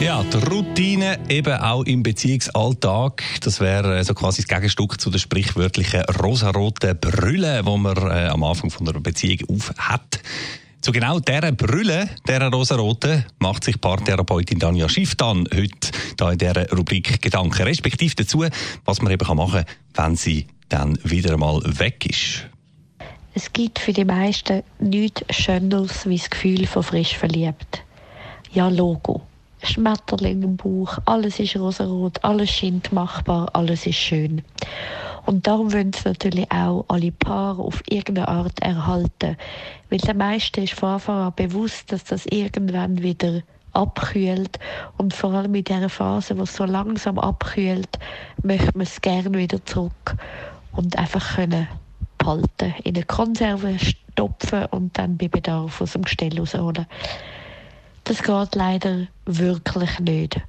ja, die Routine eben auch im Beziehungsalltag. Das wäre äh, so quasi das Gegenstück zu der sprichwörtlichen rosaroten Brille, die man äh, am Anfang von einer Beziehung auf hat. Zu genau dieser Brille, dieser rosaroten, macht sich Paartherapeutin Danja Schiff dann heute da in dieser Rubrik Gedanken, respektive dazu, was man eben machen kann, wenn sie dann wieder einmal weg ist. Es gibt für die meisten nichts Schöneres wie das Gefühl von frisch verliebt. Ja, Logo. Schmetterling im Bauch, alles ist rosarot, alles scheint machbar, alles ist schön. Und darum wollen es natürlich auch alle Paare auf irgendeine Art erhalten. Weil der meisten ist von Anfang an bewusst, dass das irgendwann wieder abkühlt. Und vor allem in dieser Phase, wo es so langsam abkühlt, möchte man es gerne wieder zurück und einfach können behalten. In eine Konserve stopfen und dann bei Bedarf aus dem Gestell rausholen. Das geht leider wirklich nicht.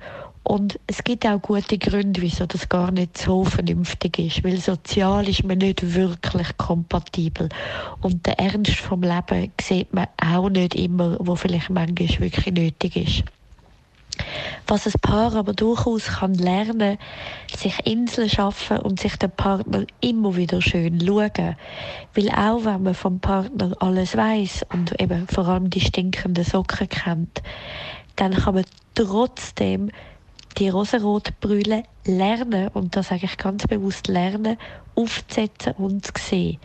Und es gibt auch gute Gründe, wieso das gar nicht so vernünftig ist, weil sozial ist man nicht wirklich kompatibel. Und der Ernst vom Leben sieht man auch nicht immer, wo vielleicht manchmal wirklich nötig ist. Was ein Paar aber durchaus kann lernen, sich Inseln schaffen und sich den Partner immer wieder schön schauen. Weil auch wenn man vom Partner alles weiß und eben vor allem die stinkenden Socken kennt, dann kann man trotzdem die rosarote Brille lernen, und das sage ich ganz bewusst lernen, aufzusetzen und zu sehen.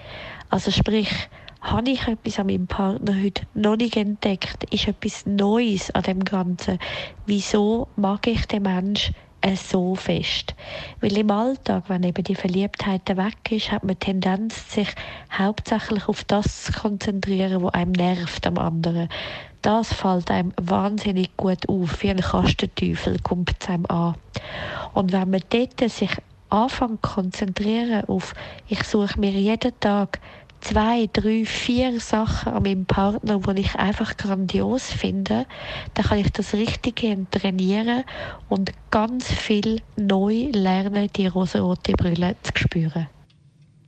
Also sprich, habe ich etwas an meinem Partner heute noch nicht entdeckt? Ist etwas Neues an dem Ganzen? Wieso mag ich den Mensch so fest? Weil im Alltag, wenn eben die Verliebtheit weg ist, hat man Tendenz, sich hauptsächlich auf das zu konzentrieren, was einem nervt am anderen. Das fällt einem wahnsinnig gut auf, wie ein Kastenteufel kommt es einem an. Und wenn man dort sich anfängt zu konzentrieren auf, ich suche mir jeden Tag zwei, drei, vier Sachen an meinem Partner, die ich einfach grandios finde, dann kann ich das Richtige trainieren und ganz viel neu lernen, die rosarote Brille zu spüren.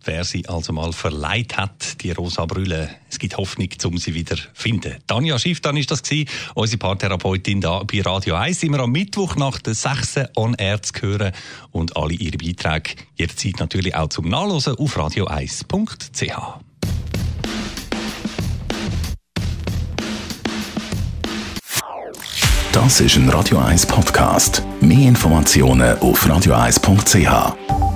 Wer sie also mal verleiht hat, die rosa Brille, es gibt Hoffnung, um sie wieder zu finden. Tanja Schiff, dann ist das gewesen, unsere Paartherapeutin da bei Radio 1. Immer am Mittwoch nach der 6. On Air zu hören und alle ihre Beiträge jederzeit natürlich auch zum Nachlesen auf radio1.ch. Das ist ein Radio 1 Podcast. Mehr Informationen auf radio1.ch.